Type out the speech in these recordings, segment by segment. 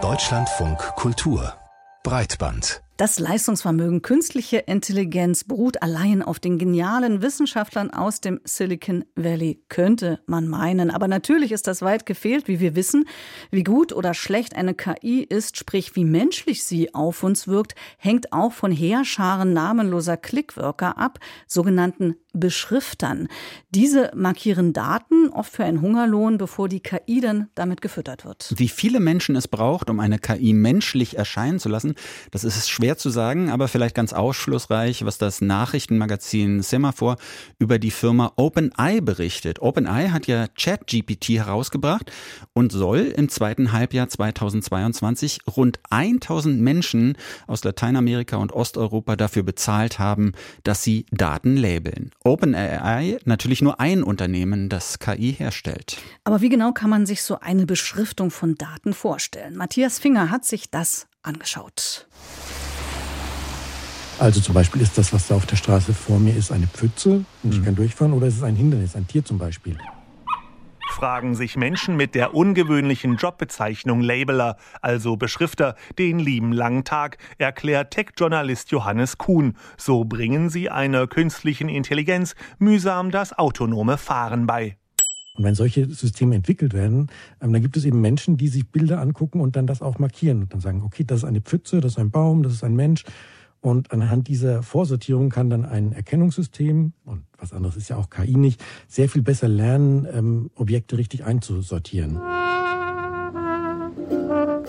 Deutschlandfunk Kultur Breitband das Leistungsvermögen künstliche Intelligenz beruht allein auf den genialen Wissenschaftlern aus dem Silicon Valley, könnte man meinen. Aber natürlich ist das weit gefehlt, wie wir wissen. Wie gut oder schlecht eine KI ist, sprich wie menschlich sie auf uns wirkt, hängt auch von Heerscharen namenloser Clickworker ab, sogenannten Beschriftern. Diese markieren Daten, oft für einen Hungerlohn, bevor die KI dann damit gefüttert wird. Wie viele Menschen es braucht, um eine KI menschlich erscheinen zu lassen, das ist schwer zu sagen, aber vielleicht ganz ausschlussreich, was das Nachrichtenmagazin Semaphore über die Firma OpenEye berichtet. OpenEye hat ja ChatGPT herausgebracht und soll im zweiten Halbjahr 2022 rund 1000 Menschen aus Lateinamerika und Osteuropa dafür bezahlt haben, dass sie Daten labeln. OpenAI natürlich nur ein Unternehmen, das KI herstellt. Aber wie genau kann man sich so eine Beschriftung von Daten vorstellen? Matthias Finger hat sich das angeschaut. Also zum Beispiel ist das, was da auf der Straße vor mir ist, eine Pfütze und ich mhm. kann durchfahren oder ist es ein Hindernis, ein Tier zum Beispiel fragen sich Menschen mit der ungewöhnlichen Jobbezeichnung Labeler, also Beschrifter, den lieben langen Tag, erklärt Tech-Journalist Johannes Kuhn. So bringen sie einer künstlichen Intelligenz mühsam das autonome Fahren bei. Und wenn solche Systeme entwickelt werden, ähm, dann gibt es eben Menschen, die sich Bilder angucken und dann das auch markieren und dann sagen, okay, das ist eine Pfütze, das ist ein Baum, das ist ein Mensch. Und anhand dieser Vorsortierung kann dann ein Erkennungssystem, und was anderes ist ja auch KI nicht, sehr viel besser lernen, ähm, Objekte richtig einzusortieren.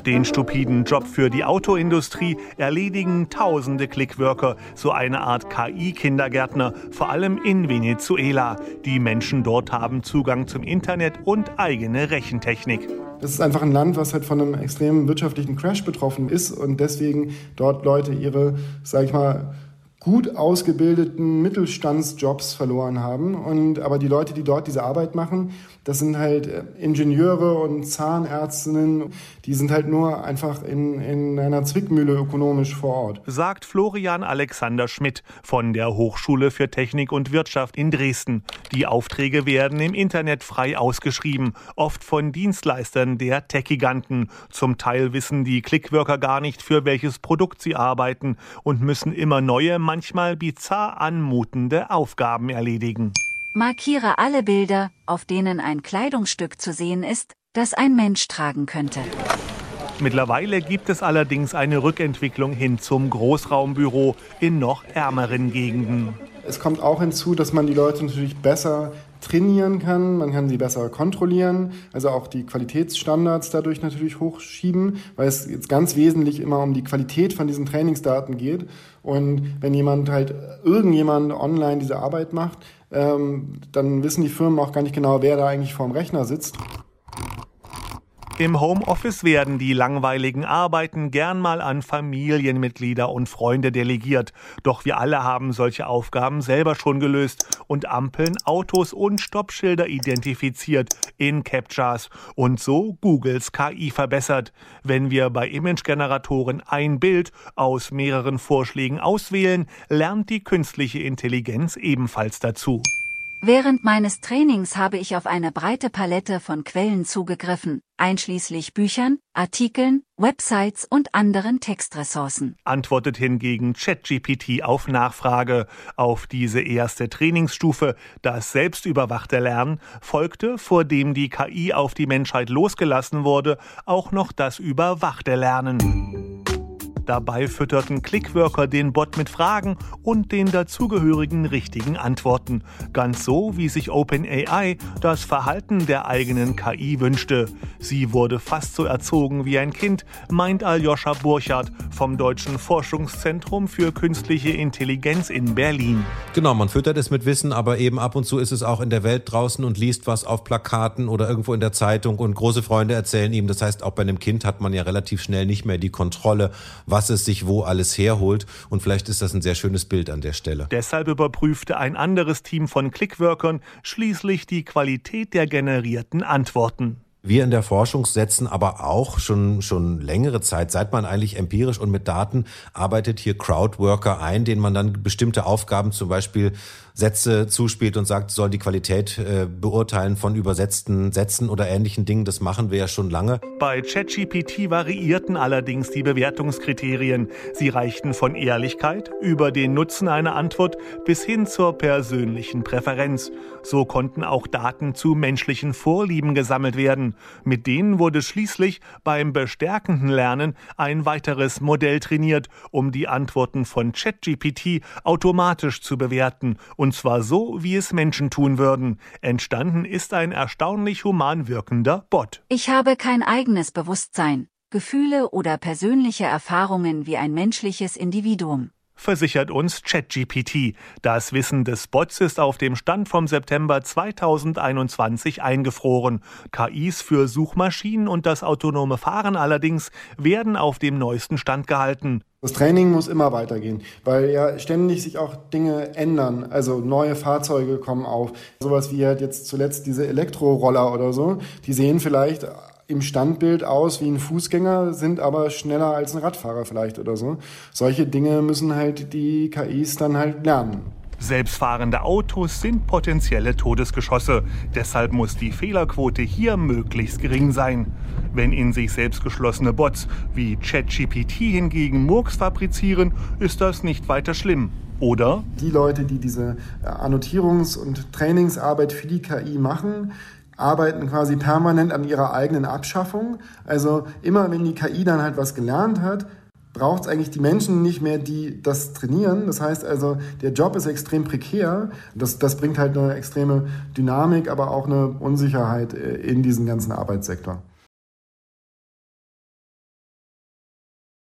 Den stupiden Job für die Autoindustrie erledigen tausende Clickworker, so eine Art KI-Kindergärtner, vor allem in Venezuela. Die Menschen dort haben Zugang zum Internet und eigene Rechentechnik. Das ist einfach ein Land, was halt von einem extremen wirtschaftlichen Crash betroffen ist und deswegen dort Leute ihre, sag ich mal, gut ausgebildeten Mittelstandsjobs verloren haben. Und aber die Leute, die dort diese Arbeit machen, das sind halt äh, Ingenieure und Zahnärztinnen, die sind halt nur einfach in, in einer Zwickmühle ökonomisch vor Ort. Sagt Florian Alexander Schmidt von der Hochschule für Technik und Wirtschaft in Dresden. Die Aufträge werden im Internet frei ausgeschrieben, oft von Dienstleistern der Tech-Giganten. Zum Teil wissen die Clickworker gar nicht, für welches Produkt sie arbeiten und müssen immer neue, manchmal bizarr anmutende Aufgaben erledigen. Markiere alle Bilder, auf denen ein Kleidungsstück zu sehen ist, das ein Mensch tragen könnte. Mittlerweile gibt es allerdings eine Rückentwicklung hin zum Großraumbüro in noch ärmeren Gegenden. Es kommt auch hinzu, dass man die Leute natürlich besser trainieren kann, man kann sie besser kontrollieren, also auch die Qualitätsstandards dadurch natürlich hochschieben, weil es jetzt ganz wesentlich immer um die Qualität von diesen Trainingsdaten geht. Und wenn jemand halt, irgendjemand online diese Arbeit macht, ähm, dann wissen die Firmen auch gar nicht genau, wer da eigentlich vorm Rechner sitzt. Im Homeoffice werden die langweiligen Arbeiten gern mal an Familienmitglieder und Freunde delegiert. Doch wir alle haben solche Aufgaben selber schon gelöst und Ampeln, Autos und Stoppschilder identifiziert in Captchas und so Googles KI verbessert. Wenn wir bei Imagegeneratoren ein Bild aus mehreren Vorschlägen auswählen, lernt die künstliche Intelligenz ebenfalls dazu. Während meines Trainings habe ich auf eine breite Palette von Quellen zugegriffen, einschließlich Büchern, Artikeln, Websites und anderen Textressourcen. Antwortet hingegen ChatGPT auf Nachfrage. Auf diese erste Trainingsstufe, das selbstüberwachte Lernen, folgte, vor dem die KI auf die Menschheit losgelassen wurde, auch noch das überwachte Lernen. Dabei fütterten Clickworker den Bot mit Fragen und den dazugehörigen richtigen Antworten. Ganz so, wie sich OpenAI das Verhalten der eigenen KI wünschte. Sie wurde fast so erzogen wie ein Kind, meint Aljoscha Burchardt vom Deutschen Forschungszentrum für künstliche Intelligenz in Berlin. Genau, man füttert es mit Wissen, aber eben ab und zu ist es auch in der Welt draußen und liest was auf Plakaten oder irgendwo in der Zeitung und große Freunde erzählen ihm. Das heißt, auch bei einem Kind hat man ja relativ schnell nicht mehr die Kontrolle, was es sich wo alles herholt. Und vielleicht ist das ein sehr schönes Bild an der Stelle. Deshalb überprüfte ein anderes Team von Clickworkern schließlich die Qualität der generierten Antworten. Wir in der Forschung setzen aber auch schon, schon längere Zeit, seit man eigentlich empirisch und mit Daten arbeitet, hier Crowdworker ein, denen man dann bestimmte Aufgaben, zum Beispiel Sätze zuspielt und sagt, soll die Qualität äh, beurteilen von übersetzten Sätzen oder ähnlichen Dingen. Das machen wir ja schon lange. Bei ChatGPT variierten allerdings die Bewertungskriterien. Sie reichten von Ehrlichkeit über den Nutzen einer Antwort bis hin zur persönlichen Präferenz. So konnten auch Daten zu menschlichen Vorlieben gesammelt werden. Mit denen wurde schließlich beim bestärkenden Lernen ein weiteres Modell trainiert, um die Antworten von ChatGPT automatisch zu bewerten und zwar so, wie es Menschen tun würden. Entstanden ist ein erstaunlich human wirkender Bot. Ich habe kein eigenes Bewusstsein, Gefühle oder persönliche Erfahrungen wie ein menschliches Individuum versichert uns ChatGPT. Das Wissen des Bots ist auf dem Stand vom September 2021 eingefroren. KIs für Suchmaschinen und das autonome Fahren allerdings werden auf dem neuesten Stand gehalten. Das Training muss immer weitergehen, weil ja ständig sich auch Dinge ändern. Also neue Fahrzeuge kommen auf. Sowas wie halt jetzt zuletzt diese Elektroroller oder so. Die sehen vielleicht im Standbild aus wie ein Fußgänger, sind aber schneller als ein Radfahrer vielleicht oder so. Solche Dinge müssen halt die KIs dann halt lernen. Selbstfahrende Autos sind potenzielle Todesgeschosse. Deshalb muss die Fehlerquote hier möglichst gering sein. Wenn in sich selbst geschlossene Bots wie ChatGPT hingegen Murks fabrizieren, ist das nicht weiter schlimm. Oder? Die Leute, die diese äh, Annotierungs- und Trainingsarbeit für die KI machen, arbeiten quasi permanent an ihrer eigenen Abschaffung. Also immer wenn die KI dann halt was gelernt hat, braucht es eigentlich die Menschen nicht mehr, die das trainieren. Das heißt also, der Job ist extrem prekär. Das, das bringt halt eine extreme Dynamik, aber auch eine Unsicherheit äh, in diesen ganzen Arbeitssektor.